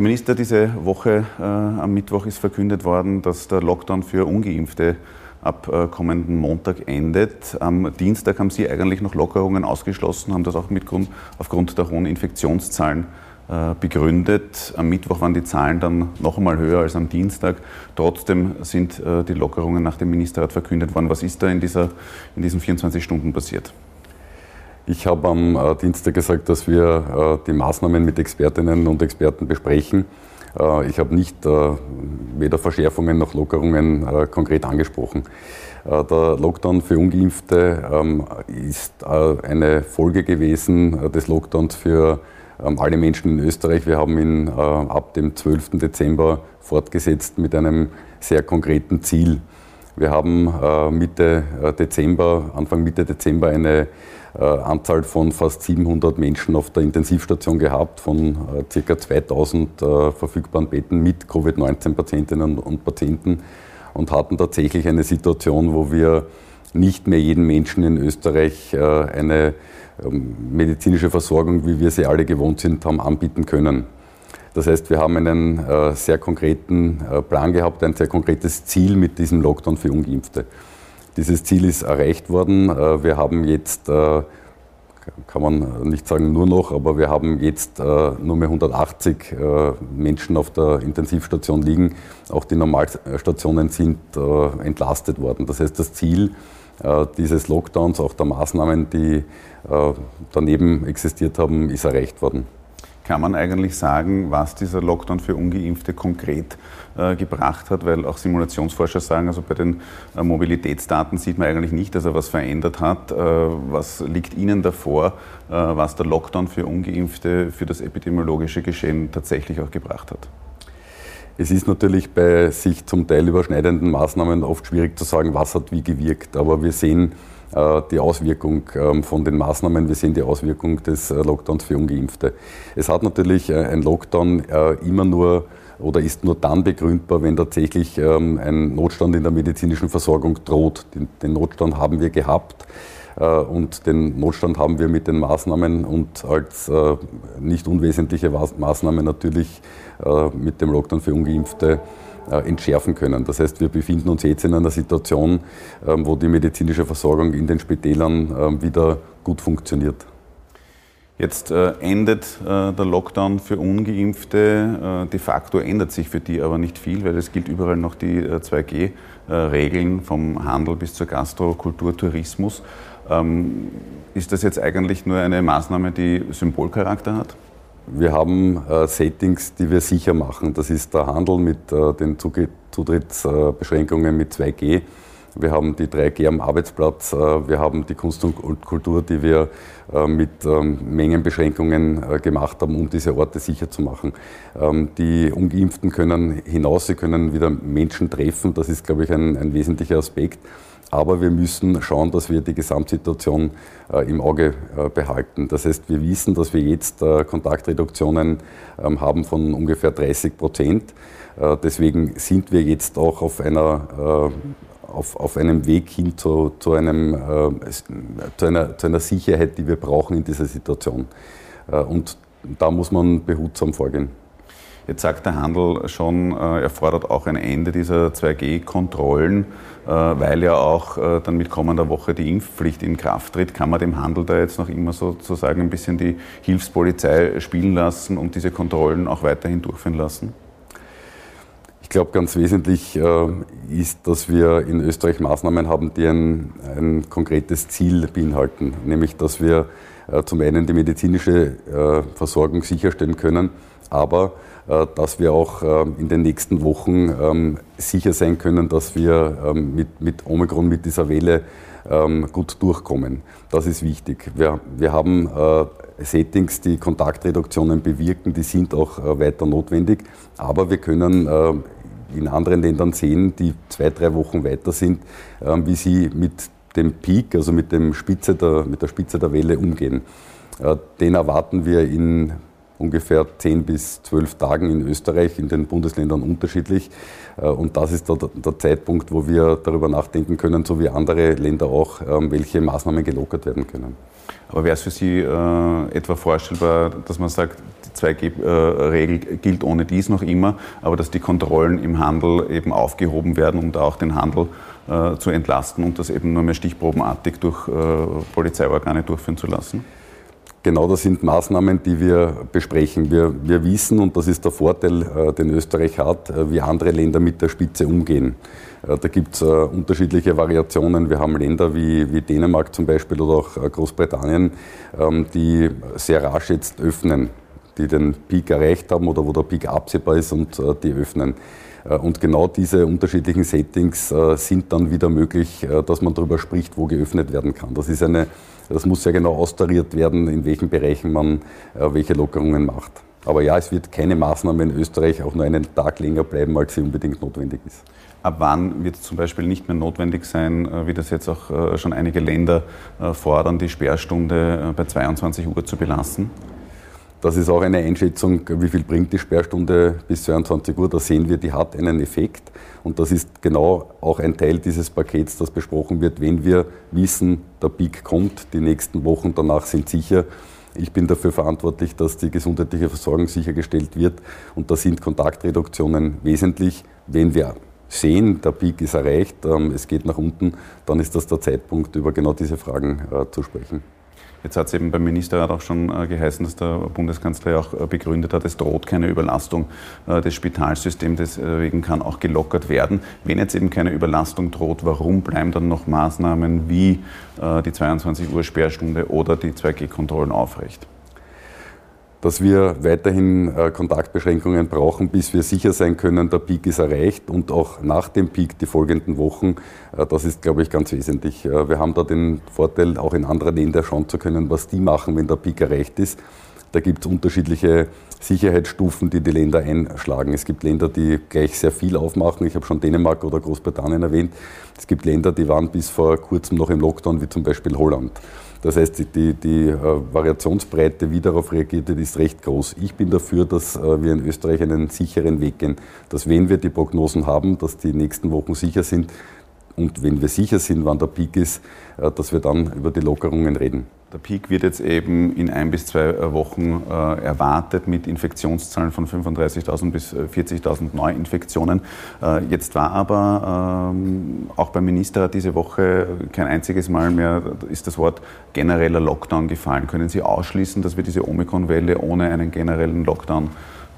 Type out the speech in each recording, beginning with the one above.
Herr Minister, diese Woche äh, am Mittwoch ist verkündet worden, dass der Lockdown für Ungeimpfte ab äh, kommenden Montag endet. Am Dienstag haben Sie eigentlich noch Lockerungen ausgeschlossen, haben das auch mit Grund, aufgrund der hohen Infektionszahlen äh, begründet. Am Mittwoch waren die Zahlen dann noch einmal höher als am Dienstag. Trotzdem sind äh, die Lockerungen nach dem Ministerrat verkündet worden. Was ist da in, dieser, in diesen 24 Stunden passiert? Ich habe am äh, Dienstag gesagt, dass wir äh, die Maßnahmen mit Expertinnen und Experten besprechen. Äh, ich habe nicht weder Verschärfungen noch Lockerungen konkret angesprochen. Der Lockdown für Ungeimpfte ähm, ist eine Folge gewesen des Lockdowns für ähm, alle Menschen in Österreich. Wir haben ihn ab dem 12. Dezember fortgesetzt mit einem sehr konkreten Ziel. Wir haben Mitte Dezember, Anfang Mitte Dezember eine Anzahl von fast 700 Menschen auf der Intensivstation gehabt, von äh, ca. 2000 äh, verfügbaren Betten mit Covid-19-Patientinnen und Patienten und hatten tatsächlich eine Situation, wo wir nicht mehr jedem Menschen in Österreich eine ähm, medizinische Versorgung, wie wir sie alle gewohnt sind, haben anbieten können. Das heißt, wir haben einen sehr konkreten Plan gehabt, ein sehr konkretes Ziel mit diesem Lockdown für Ungeimpfte. Dieses Ziel ist erreicht worden. Äh, wir haben jetzt, äh, kann man nicht sagen nur noch, aber wir haben jetzt äh, nur mehr 180 Menschen auf der Intensivstation liegen. Auch die Normalstationen sind entlastet worden. Das heißt, das Ziel dieses Lockdowns, auch der Maßnahmen, die daneben existiert haben, ist erreicht worden. Kann man eigentlich sagen, was dieser Lockdown für Ungeimpfte konkret äh, gebracht hat? Weil auch Simulationsforscher sagen, also bei den äh, Mobilitätsdaten sieht man eigentlich nicht, dass er was verändert hat. Äh, was liegt Ihnen davor, äh, was der Lockdown für Ungeimpfte für das epidemiologische Geschehen tatsächlich auch gebracht hat? Es ist natürlich bei sich zum Teil überschneidenden Maßnahmen oft schwierig zu sagen, was hat wie gewirkt. Aber wir sehen, die Auswirkung ähm, von den Maßnahmen. Wir sehen die Auswirkung des äh, Lockdowns für Ungeimpfte. Es hat natürlich äh, ein Lockdown immer nur oder ist nur dann begründbar, wenn tatsächlich ähm, ein Notstand in der medizinischen Versorgung droht. Den Notstand haben wir gehabt und den Notstand haben wir mit den Maßnahmen und als nicht unwesentliche Maßnahme natürlich mit dem Lockdown für Ungeimpfte äh, entschärfen können. Das heißt, wir befinden uns jetzt in einer Situation, ähm, wo die medizinische Versorgung in den Spitälern ähm, wieder gut funktioniert. Jetzt äh, endet äh, der Lockdown für Ungeimpfte. de facto ändert sich für die aber nicht viel, weil es gilt überall noch die 2G-Regeln vom Handel bis zur Gastro, Kultur, Tourismus. Ähm, ist das jetzt eigentlich nur eine Maßnahme, die Symbolcharakter hat? Wir haben äh, Settings, die wir sicher machen. Das ist der Handel mit äh, den Zutrittsbeschränkungen mit 2G. Wir haben die 3G am Arbeitsplatz. Äh, wir haben die Kunst und Kultur, die wir äh, mit ähm, Mengenbeschränkungen äh, gemacht haben, um diese Orte sicher zu machen. Ähm, die Ungeimpften können hinaus, sie können wieder Menschen treffen. Das ist, glaube ich, ein, ein wesentlicher Aspekt. Aber wir müssen schauen, dass wir die Gesamtsituation äh, im Auge äh, behalten. Das heißt, wir wissen, dass wir jetzt äh, Kontaktreduktionen ähm, haben von ungefähr 30 Prozent. Deswegen sind wir jetzt auch auf einer auf, auf einem Weg hin zu, zu, einem, zu, einer, zu einer Sicherheit, die wir brauchen in dieser Situation. Und da muss man behutsam vorgehen. Jetzt sagt der Handel schon, äh, er fordert auch ein Ende dieser 2G-Kontrollen, äh, weil ja auch äh, dann mit kommender Woche die Impfpflicht in Kraft tritt. Kann man dem Handel da jetzt noch immer sozusagen ein bisschen die Hilfspolizei spielen lassen und diese Kontrollen auch weiterhin durchführen lassen? Ich glaube, ganz wesentlich ist, dass wir in Österreich Maßnahmen haben, die ein, ein konkretes Ziel beinhalten, nämlich dass wir zum einen die medizinische Versorgung sicherstellen können, aber äh, dass wir auch ähm, in den nächsten Wochen ähm, sicher sein können, dass wir ähm, mit, Omikron, mit dieser Welle gut durchkommen. Das ist wichtig. Wir, wir haben äh, Settings, die Kontaktreduktionen bewirken, die sind auch äh, weiter notwendig, aber wir können in anderen Ländern sehen, die zwei, drei Wochen weiter sind, wie sie mit dem Peak, also mit, dem Spitze der, mit der Spitze der Welle umgehen. Den erwarten wir in ungefähr 10 bis 12 Tagen in Österreich, in den Bundesländern unterschiedlich. Äh, und das ist der, der Zeitpunkt, wo wir darüber nachdenken können, so wie andere Länder auch, ähm, welche Maßnahmen gelockert werden können. Aber wäre es für Sie äh, etwa vorstellbar, dass man sagt, 2G-Regel gilt ohne dies noch immer, aber dass die Kontrollen im Handel eben aufgehoben werden, um da auch den Handel zu entlasten und das eben nur mehr stichprobenartig durch Polizeiorgane durchführen zu lassen? Genau das sind Maßnahmen, die wir besprechen. Wir, wir wissen, und das ist der Vorteil, äh, den Österreich hat, äh, wie andere Länder mit der Spitze umgehen. Äh, da gibt es unterschiedliche Variationen. Wir haben Länder wie, wie Dänemark zum Beispiel oder auch Großbritannien, ähm, die sehr rasch jetzt öffnen, die den Peak erreicht haben oder wo der Peak absehbar ist und die öffnen. Und genau diese unterschiedlichen Settings sind dann wieder möglich, dass man darüber spricht, wo geöffnet werden kann. Das ist eine das muss sehr genau austariert werden, in welchen Bereichen man äh, welche Lockerungen macht. Aber ja, es wird keine Maßnahme in Österreich auch nur einen Tag länger bleiben, als sie unbedingt notwendig ist. Ab wann wird es zum Beispiel nicht mehr notwendig sein, äh, wie das jetzt auch äh, schon einige Länder fordern, die Sperrstunde bei 22 Uhr zu belassen? Das ist auch eine Einschätzung, wie viel bringt die Sperrstunde bis 22 Uhr. Da sehen wir, die hat einen Effekt. Und das ist genau auch ein Teil dieses Pakets, das besprochen wird, wenn wir wissen, der Peak kommt, die nächsten Wochen danach sind sicher. Ich bin dafür verantwortlich, dass die gesundheitliche Versorgung sichergestellt wird. Und da sind Kontaktreduktionen wesentlich. Wenn wir sehen, der Peak ist erreicht, ähm, es geht nach unten, dann ist das der Zeitpunkt, über genau diese Fragen äh, zu sprechen. Jetzt hat es eben beim Ministerrat auch schon äh, geheißen, dass der Bundeskanzler ja auch äh, begründet hat, es droht keine Überlastung äh, des Spitalsystems, deswegen kann auch gelockert werden. Wenn jetzt eben keine Überlastung droht, warum bleiben dann noch Maßnahmen wie die 22 Uhr Sperrstunde oder die 2G-Kontrollen aufrecht? Dass wir weiterhin äh, Kontaktbeschränkungen brauchen, bis wir sicher sein können, der Peak ist erreicht und auch nach dem Peak die folgenden Wochen. Äh, das ist, glaube ich, ganz wesentlich. Äh, wir haben da den Vorteil, auch in anderen Ländern schauen zu können, was die machen, wenn der Peak erreicht ist. Da gibt es unterschiedliche Sicherheitsstufen, die die Länder einschlagen. Es gibt Länder, die gleich sehr viel aufmachen. Ich habe schon Dänemark oder Großbritannien erwähnt. Es gibt Länder, die waren bis vor kurzem noch im Lockdown, wie zum Beispiel Holland. Das heißt, die, die, äh, Variationsbreite, wie darauf reagiert wird, ist recht groß. Ich bin dafür, dass äh, wir in Österreich einen sicheren Weg gehen. Dass wenn wir die Prognosen haben, dass die nächsten Wochen sicher sind und wenn wir sicher sind, wann der Peak ist, äh, dass wir dann über die Lockerungen reden. Der Peak wird jetzt eben in ein bis zwei äh, Wochen äh, erwartet mit Infektionszahlen von 35.000 bis 40.000 äh, Neuinfektionen. Äh, jetzt war aber ähm, auch beim Ministerrat diese Woche kein einziges Mal mehr ist das Wort genereller Lockdown gefallen. Können Sie ausschließen, dass wir diese Omikron-Welle ohne einen generellen Lockdown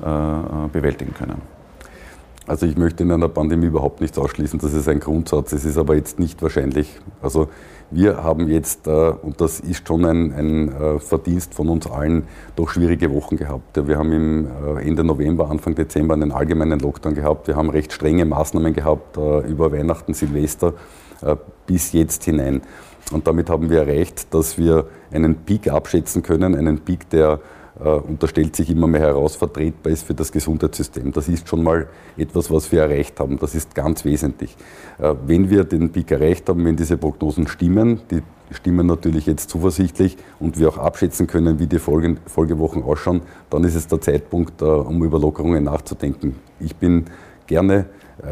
äh, bewältigen können? Also ich möchte in einer Pandemie überhaupt nichts ausschließen, das ist ein Grundsatz. Es ist aber jetzt nicht wahrscheinlich. Also wir haben jetzt, äh, und das ist schon ein, ein äh, Verdienst von uns allen, doch schwierige Wochen gehabt. Wir haben im äh, Ende November, Anfang Dezember einen allgemeinen Lockdown gehabt. Wir haben recht strenge Maßnahmen gehabt über Weihnachten, Silvester bis jetzt hinein. Und damit haben wir erreicht, dass wir einen Peak abschätzen können, einen Peak, der und da stellt sich immer mehr heraus, vertretbar ist für das Gesundheitssystem. Das ist schon mal etwas, was wir erreicht haben. Das ist ganz wesentlich. Äh, wenn wir den Peak erreicht haben, wenn diese Prognosen stimmen, die stimmen natürlich jetzt zuversichtlich und wir auch abschätzen können, wie die Folgewochen ausschauen, dann ist es der Zeitpunkt, äh, um über Lockerungen nachzudenken. Ich bin gerne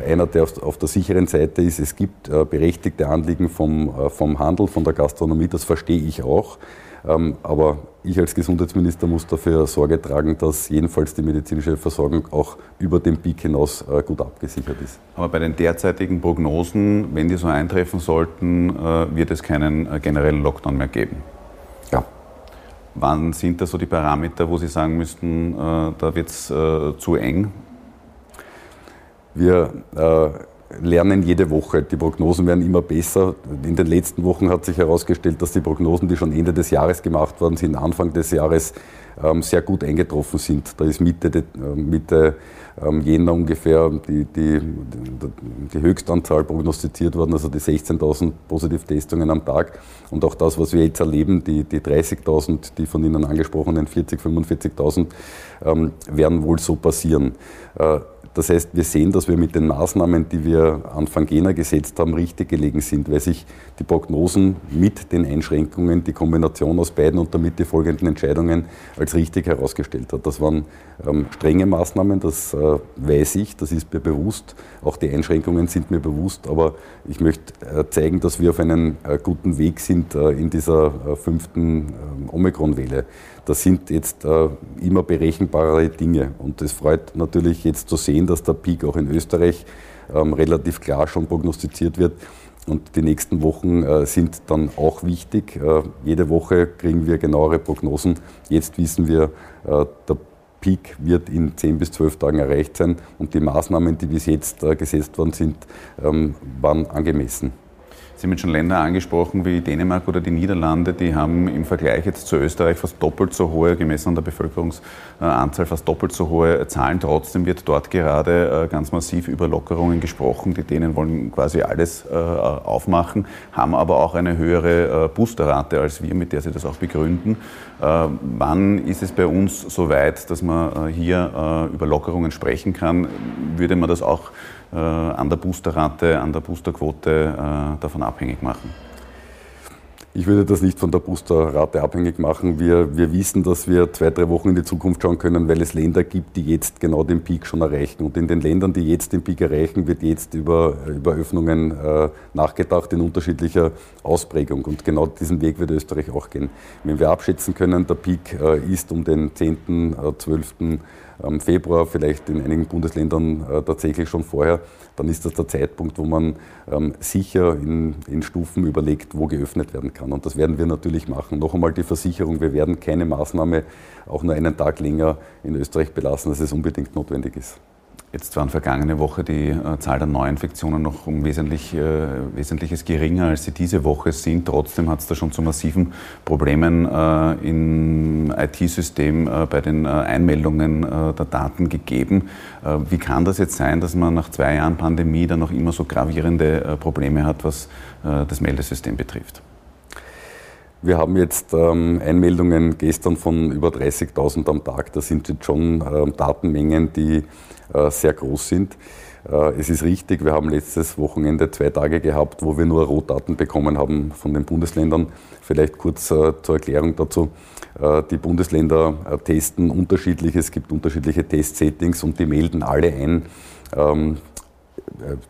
einer, der auf der sicheren Seite ist. Es gibt berechtigte Anliegen vom, vom Handel, von der Gastronomie, das verstehe ich auch. Ähm, aber ich als Gesundheitsminister muss dafür Sorge tragen, dass jedenfalls die medizinische Versorgung auch über den Peak hinaus äh, gut abgesichert ist. Aber bei den derzeitigen Prognosen, wenn die so eintreffen sollten, äh, wird es keinen äh, generellen Lockdown mehr geben. Ja. Wann sind da so die Parameter, wo Sie sagen müssten, da wird es zu eng? Wir lernen jede Woche. Die Prognosen werden immer besser. In den letzten Wochen hat sich herausgestellt, dass die Prognosen, die schon Ende des Jahres gemacht worden sind, Anfang des Jahres ähm, sehr gut eingetroffen sind. Da ist Mitte, äh, Mitte ähm, Jänner ungefähr die, die, die Höchstanzahl prognostiziert worden, also die 16.000 Positivtestungen am Tag. Und auch das, was wir jetzt erleben, die, die 30.000, die von Ihnen angesprochenen 40.000, 45.000, ähm, werden wohl so passieren. Das heißt, wir sehen, dass wir mit den Maßnahmen, die wir Anfang Jänner gesetzt haben, richtig gelegen sind, weil sich die Prognosen mit den Einschränkungen, die Kombination aus beiden und damit die folgenden Entscheidungen als richtig herausgestellt hat. Das waren ähm, strenge Maßnahmen, das äh, weiß ich, das ist mir bewusst. Auch die Einschränkungen sind mir bewusst, aber ich möchte äh, zeigen, dass wir auf einem äh, guten Weg sind äh, in dieser äh, fünften ähm, Omikron-Welle. Das sind jetzt äh, immer berechenbare Dinge. Und es freut natürlich jetzt zu sehen, dass der Peak auch in Österreich ähm, relativ klar schon prognostiziert wird. Und die nächsten Wochen äh, sind dann auch wichtig. Äh, jede Woche kriegen wir genauere Prognosen. Jetzt wissen wir, äh, der Peak wird in 10 bis 12 Tagen erreicht sein und die Maßnahmen, die bis jetzt äh, gesetzt worden sind, ähm, waren angemessen. Sie haben schon Länder angesprochen wie Dänemark oder die Niederlande, die haben im Vergleich jetzt zu Österreich fast doppelt so hohe, gemessen an der Bevölkerungsanzahl, fast doppelt so hohe Zahlen. Trotzdem wird dort gerade äh, ganz massiv über Lockerungen gesprochen. Die Dänen wollen quasi alles äh, aufmachen, haben aber auch eine höhere äh, Boosterrate als wir, mit der sie das auch begründen. Wann ist es bei uns so weit, dass man hier über Lockerungen sprechen kann? Würde man das auch äh, an der Boosterrate, an der Boosterquote äh, davon abhängig machen? Ich würde das nicht von der Boosterrate abhängig machen. Wir, wir wissen, dass wir zwei, drei Wochen in die Zukunft schauen können, weil es Länder gibt, die jetzt genau den Peak schon erreichen. Und in den Ländern, die jetzt den Peak erreichen, wird jetzt über, über Öffnungen äh, nachgedacht in unterschiedlicher Ausprägung. Und genau diesen Weg wird Österreich auch gehen. Wenn wir abschätzen können, der Peak äh, ist um den 10., 12., äh, am Februar, vielleicht in einigen Bundesländern äh, tatsächlich schon vorher, dann ist das der Zeitpunkt, wo man ähm, sicher in, in, Stufen überlegt, wo geöffnet werden kann. Und das werden wir natürlich machen. Noch einmal die Versicherung, wir werden keine Maßnahme auch nur einen Tag länger in Österreich belassen, als es unbedingt notwendig ist. Jetzt waren vergangene Woche die äh, Zahl der Neuinfektionen noch um wesentlich, äh, Wesentliches geringer, als sie diese Woche sind. Trotzdem hat es da schon zu massiven Problemen äh, im IT-System äh, bei den äh, Einmeldungen äh, der Daten gegeben. wie kann das jetzt sein, dass man nach zwei Jahren Pandemie dann noch immer so gravierende Probleme hat, was das Meldesystem betrifft? Wir haben jetzt ähm, Einmeldungen gestern von über 30.000 am Tag. Das sind jetzt schon ähm, Datenmengen, die äh, sehr groß sind. Äh, es ist richtig, wir haben letztes Wochenende zwei Tage gehabt, wo wir nur Rohdaten bekommen haben von den Bundesländern. Vielleicht kurz äh, zur Erklärung dazu. Die Bundesländer testen unterschiedlich, es gibt unterschiedliche Testsettings und die melden alle ein, ähm,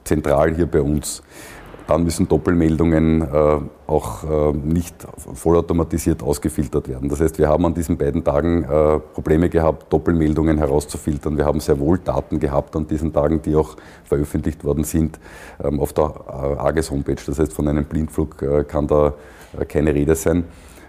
zentral hier bei uns dann müssen Doppelmeldungen äh, auch äh, nicht vollautomatisiert ausgefiltert werden. Das heißt, wir haben an diesen beiden Tagen äh, Probleme gehabt, Doppelmeldungen herauszufiltern. Wir haben sehr wohl Daten gehabt an diesen Tagen, die auch veröffentlicht worden sind ähm, auf der äh, AGES Homepage. Das heißt, von einem Blindflug kann da keine Rede sein.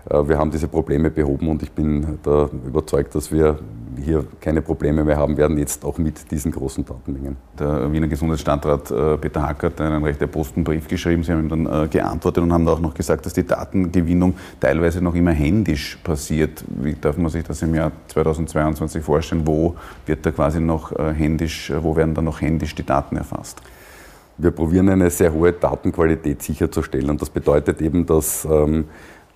Wir haben diese Probleme behoben und ich bin da überzeugt, dass wir hier keine Probleme mehr haben werden, jetzt auch mit diesen großen Datenmengen. Der Wiener Gesundheitsstandrat äh, Peter Hack hat einen recht erposten Brief geschrieben. Sie haben ihm dann äh, geantwortet und haben auch noch gesagt, dass die Datengewinnung teilweise noch immer händisch passiert. Wie darf man sich das im Jahr 2022 vorstellen? Wo wird da quasi noch äh, händisch, wo werden da noch händisch die Daten erfasst? Wir probieren eine sehr hohe Datenqualität sicherzustellen und das bedeutet eben, dass ähm,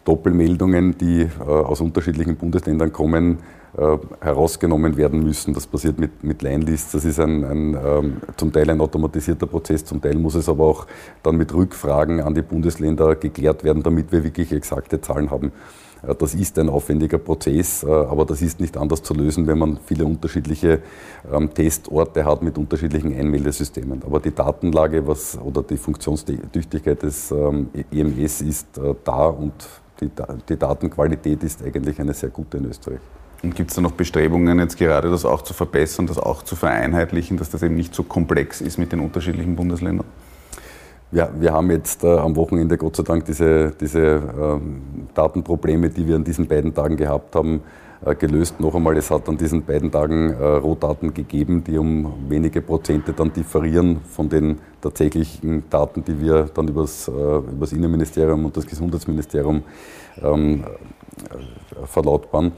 Doppelmeldungen, die äh, aus unterschiedlichen Bundesländern kommen, äh, herausgenommen werden müssen. Das passiert mit, mit Line-Lists. Das ist ein, ein ähm, zum Teil ein automatisierter Prozess, zum Teil muss es aber auch dann mit Rückfragen an die Bundesländer geklärt werden, damit wir wirklich exakte Zahlen haben. Äh, das ist ein aufwendiger Prozess, aber das ist nicht anders zu lösen, wenn man viele unterschiedliche ähm, Testorte hat mit unterschiedlichen Einmeldesystemen. Aber die Datenlage was, oder die Funktionstüchtigkeit des ähm, EMS ist äh, da und die, die Datenqualität ist eigentlich eine sehr gute in Österreich. Und gibt es da noch Bestrebungen, jetzt gerade das auch zu verbessern, das auch zu vereinheitlichen, dass das eben nicht so komplex ist mit den unterschiedlichen Bundesländern? Ja, wir haben jetzt äh, am Wochenende Gott sei Dank diese, diese ähm, Datenprobleme, die wir an diesen beiden Tagen gehabt haben, gelöst. Noch einmal, es hat an diesen beiden Tagen äh, Rohdaten gegeben, die um wenige Prozente dann differieren von den tatsächlichen Daten, die wir dann übers, äh, übers Innenministerium und das Gesundheitsministerium ähm, äh, verlautbaren.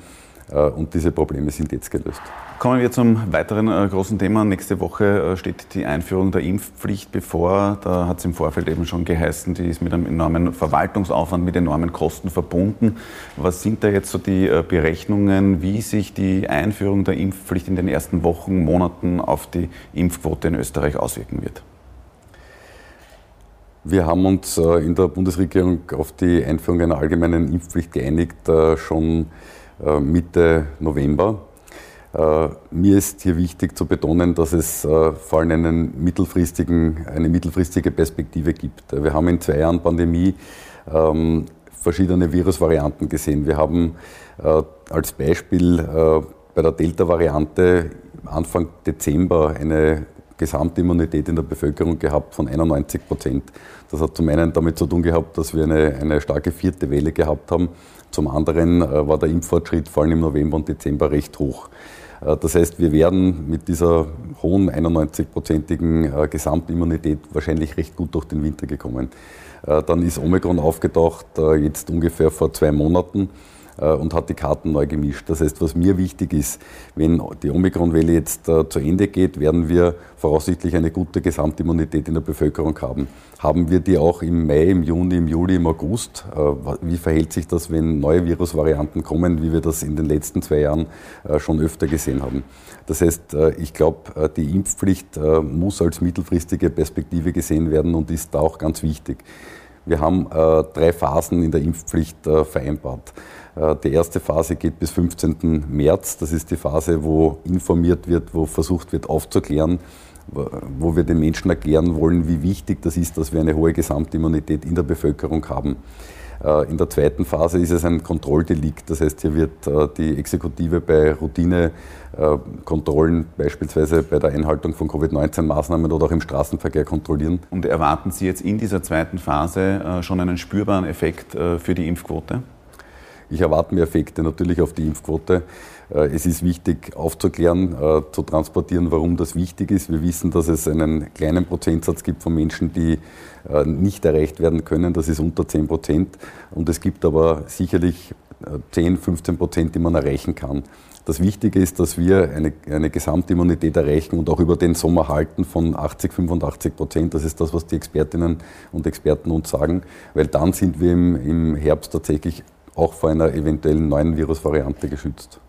Äh, und diese Probleme sind jetzt gelöst. Kommen wir zum weiteren äh, großen Thema. Nächste Woche äh, steht die Einführung der Impfpflicht bevor. Da hat es im Vorfeld eben schon geheißen, die ist mit einem enormen Verwaltungsaufwand, mit enormen Kosten verbunden. Was sind da jetzt so die Berechnungen, wie sich die Einführung der Impfpflicht in den ersten Wochen, Monaten auf die Impfquote in Österreich auswirken wird? Wir haben uns in der Bundesregierung auf die Einführung einer allgemeinen Impfpflicht geeinigt, schon Mitte November. Äh, mir ist hier wichtig zu betonen, dass es äh, vor allem einen mittelfristigen, eine mittelfristige Perspektive gibt. Wir haben in zwei Jahren Pandemie ähm, verschiedene Virusvarianten gesehen. Wir haben als Beispiel äh, bei der Delta-Variante Anfang Dezember eine Gesamtimmunität in der Bevölkerung gehabt von 91 Prozent. Das hat zum einen damit zu tun gehabt, dass wir eine, eine starke vierte Welle gehabt haben. Zum anderen äh, war der Impffortschritt vor allem im November und Dezember recht hoch. Äh, das heißt, wir werden mit dieser hohen 91-prozentigen äh, Gesamtimmunität wahrscheinlich recht gut durch den Winter gekommen. Dann ist Omikron aufgetaucht, jetzt ungefähr vor zwei Monaten. Äh, und hat die Karten neu gemischt. Das heißt, was mir wichtig ist, wenn die Omikron-Welle jetzt äh, zu Ende geht, werden wir voraussichtlich eine gute Gesamtimmunität in der Bevölkerung haben. Haben wir die auch im Mai, im Juni, im Juli, im August? Äh, wie verhält sich das, wenn neue Virusvarianten kommen, wie wir das in den letzten zwei Jahren schon öfter gesehen haben? Das heißt, ich glaube, die Impfpflicht muss als mittelfristige Perspektive gesehen werden und ist da auch ganz wichtig. Wir haben drei Phasen in der Impfpflicht vereinbart. Äh, die erste Phase geht bis 15. März. Das ist die Phase, wo informiert wird, wo versucht wird aufzuklären, wo wir den Menschen erklären wollen, wie wichtig das ist, dass wir eine hohe Gesamtimmunität in der Bevölkerung haben. Äh, in der zweiten Phase ist es ein Kontrolldelikt. Das heißt, hier wird äh, die Exekutive bei Routinekontrollen, beispielsweise bei der Einhaltung von Covid-19-Maßnahmen oder auch im Straßenverkehr kontrollieren. Und erwarten Sie jetzt in dieser zweiten Phase schon einen spürbaren Effekt für die Impfquote? Ich erwarte mir Effekte natürlich auf die Impfquote. Äh, es ist wichtig aufzuklären, äh, zu transportieren, warum das wichtig ist. Wir wissen, dass es einen kleinen Prozentsatz gibt von Menschen, die äh, nicht erreicht werden können. Das ist unter 10 Prozent. Und es gibt aber sicherlich 10, 15 Prozent, die man erreichen kann. Das Wichtige ist, dass wir eine, eine Gesamtimmunität erreichen und auch über den Sommer halten von 80, 85 Prozent. Das ist das, was die Expertinnen und Experten uns sagen, weil dann sind wir im, im Herbst tatsächlich auch vor einer eventuellen neuen Virusvariante geschützt.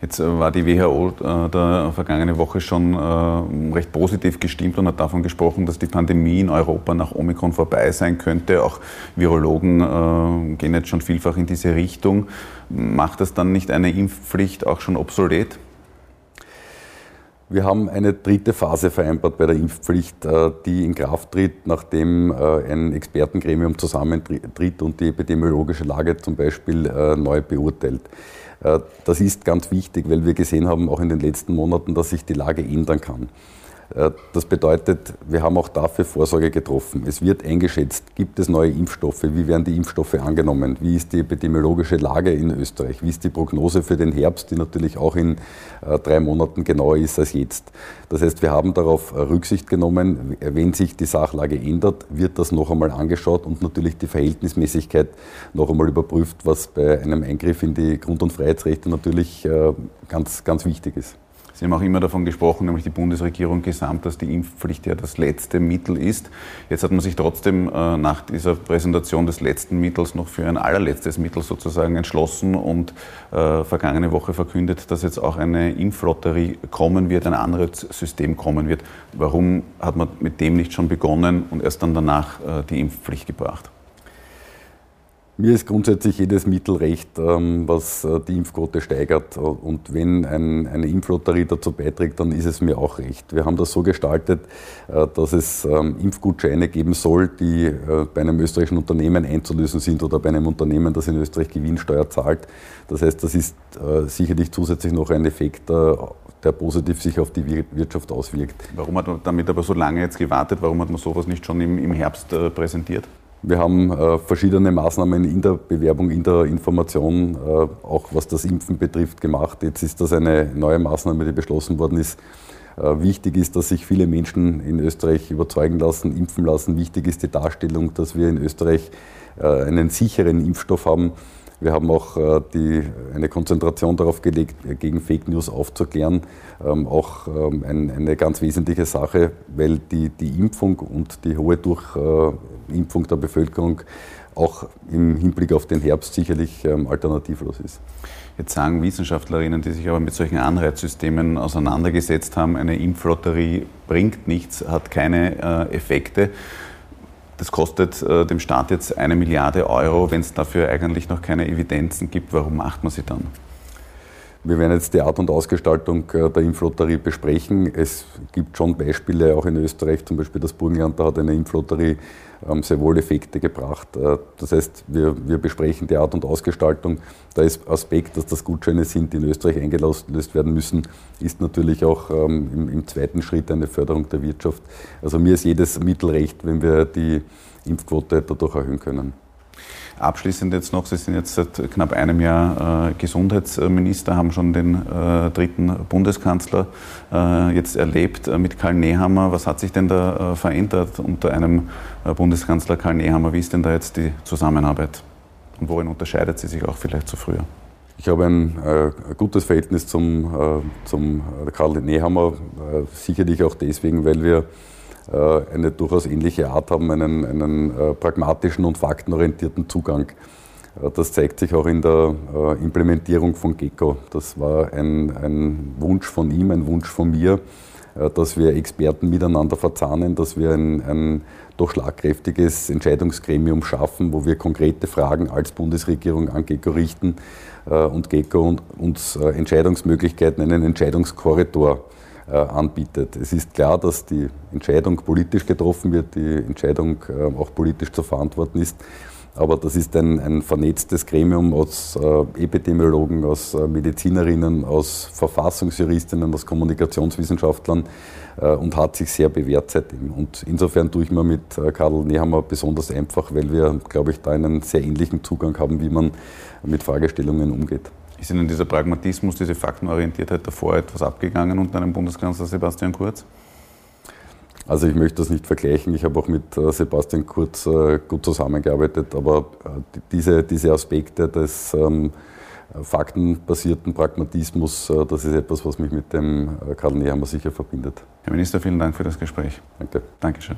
Jetzt äh, war die WHO äh, der vergangene Woche schon äh, recht positiv gestimmt und hat davon gesprochen, dass die Pandemie in Europa nach Omikron vorbei sein könnte. Auch Virologen gehen jetzt schon vielfach in diese Richtung. Macht das dann nicht eine Impfpflicht auch schon obsolet? Wir haben eine dritte Phase vereinbart bei der Impfpflicht, äh, die in Kraft tritt, nachdem äh, ein Expertengremium zusammentritt und die epidemiologische Lage zum Beispiel äh, neu beurteilt. Das ist ganz wichtig, weil wir gesehen haben, auch in den letzten Monaten, dass sich die Lage ändern kann. Äh, das bedeutet, wir haben auch dafür Vorsorge getroffen. Es wird eingeschätzt, gibt es neue Impfstoffe, wie werden die Impfstoffe angenommen, wie ist die epidemiologische Lage in Österreich, wie ist die Prognose für den Herbst, die natürlich auch in äh, drei Monaten genauer ist als jetzt. Das heißt, wir haben darauf Rücksicht genommen, wenn sich die Sachlage ändert, wird das noch einmal angeschaut und natürlich die Verhältnismäßigkeit noch einmal überprüft, was bei einem Eingriff in die Grund- und Freiheitsrechte natürlich äh, ganz, ganz wichtig ist. Sie haben auch immer davon gesprochen, nämlich die Bundesregierung gesamt, dass die Impfpflicht ja das letzte Mittel ist. Jetzt hat man sich trotzdem äh, nach dieser Präsentation des letzten Mittels noch für ein allerletztes Mittel sozusagen entschlossen und äh, vergangene Woche verkündet, dass jetzt auch eine Impflotterie kommen wird, ein anderes System kommen wird. Warum hat man mit dem nicht schon begonnen und erst dann danach äh, die Impfpflicht gebracht? Mir ist grundsätzlich jedes Mittel recht, ähm, was äh, die Impfquote steigert. Und wenn ein, eine Impflotterie dazu beiträgt, dann ist es mir auch recht. Wir haben das so gestaltet, äh, dass es ähm, Impfgutscheine geben soll, die äh, bei einem österreichischen Unternehmen einzulösen sind oder bei einem Unternehmen, das in Österreich Gewinnsteuer zahlt. Das heißt, das ist sicherlich zusätzlich noch ein Effekt, der positiv sich auf die Wirtschaft auswirkt. Warum hat man damit aber so lange jetzt gewartet? Warum hat man sowas nicht schon im Herbst präsentiert? Wir haben äh, verschiedene Maßnahmen in der Bewerbung, in der Information, äh, auch was das Impfen betrifft, gemacht. Jetzt ist das eine neue Maßnahme, die beschlossen worden ist. Äh, wichtig ist, dass sich viele Menschen in Österreich überzeugen lassen, impfen lassen. Wichtig ist die Darstellung, dass wir in Österreich äh, einen sicheren Impfstoff haben. Wir haben auch äh, die, eine Konzentration darauf gelegt, gegen Fake News aufzuklären. Ähm, auch ähm, ein, eine ganz wesentliche Sache, weil die, die Impfung und die hohe Durchimpfung der Bevölkerung auch im Hinblick auf den Herbst sicherlich ähm, alternativlos ist. Jetzt sagen Wissenschaftlerinnen, die sich aber mit solchen Anreizsystemen auseinandergesetzt haben, eine Impflotterie bringt nichts, hat keine äh, Effekte. Das kostet äh, dem Staat jetzt eine Milliarde Euro. Wenn es dafür eigentlich noch keine Evidenzen gibt, warum macht man sie dann? Wir werden jetzt die Art und Ausgestaltung der Impflotterie besprechen. Es gibt schon Beispiele auch in Österreich, zum Beispiel das Burgenland, da hat eine Impflotterie ähm, sehr wohl Effekte gebracht. Das heißt, wir, wir besprechen die Art und Ausgestaltung. Der Aspekt, dass das Gutscheine sind, die in Österreich eingelöst werden müssen, ist natürlich auch ähm, im, im zweiten Schritt eine Förderung der Wirtschaft. Also mir ist jedes Mittel recht, wenn wir die Impfquote dadurch erhöhen können. Abschließend jetzt noch, Sie sind jetzt seit knapp einem Jahr äh, Gesundheitsminister, haben schon den äh, dritten Bundeskanzler äh, jetzt erlebt mit Karl Nehammer. Was hat sich denn da verändert unter einem Bundeskanzler Karl Nehammer? Wie ist denn da jetzt die Zusammenarbeit? Und worin unterscheidet sie sich auch vielleicht zu früher? Ich habe ein äh, gutes Verhältnis zum, äh, zum Karl Nehammer, äh, sicherlich auch deswegen, weil wir eine durchaus ähnliche Art haben, einen, einen äh, pragmatischen und faktenorientierten Zugang. Äh, das zeigt sich auch in der Implementierung von GECO. Das war ein, ein Wunsch von ihm, ein Wunsch von mir, dass wir Experten miteinander verzahnen, dass wir ein, ein doch schlagkräftiges Entscheidungsgremium schaffen, wo wir konkrete Fragen als Bundesregierung an GECO richten und GECO uns Entscheidungsmöglichkeiten, einen Entscheidungskorridor äh, anbietet. Es ist klar, dass die Entscheidung politisch getroffen wird, die Entscheidung äh, auch politisch zu verantworten ist. Aber das ist ein, ein vernetztes Gremium aus äh, Epidemiologen, aus äh, Medizinerinnen, aus Verfassungsjuristinnen, aus Kommunikationswissenschaftlern äh, und hat sich sehr bewährt seitdem. Und insofern tue ich mir mit äh, Karl Nehammer besonders einfach, weil wir, glaube ich, da einen sehr ähnlichen Zugang haben, wie man mit Fragestellungen umgeht. Ist Ihnen dieser Pragmatismus, diese Faktenorientiertheit davor etwas abgegangen unter einem Bundeskanzler Sebastian Kurz? Also ich möchte das nicht vergleichen. Ich habe auch mit äh, Sebastian Kurz äh, gut zusammengearbeitet, aber äh, diese, diese Aspekte des ähm, faktenbasierten Pragmatismus, das ist etwas, was mich mit dem Karl Nehammer sicher verbindet. Herr Minister, vielen Dank für das Gespräch. Danke. Dankeschön.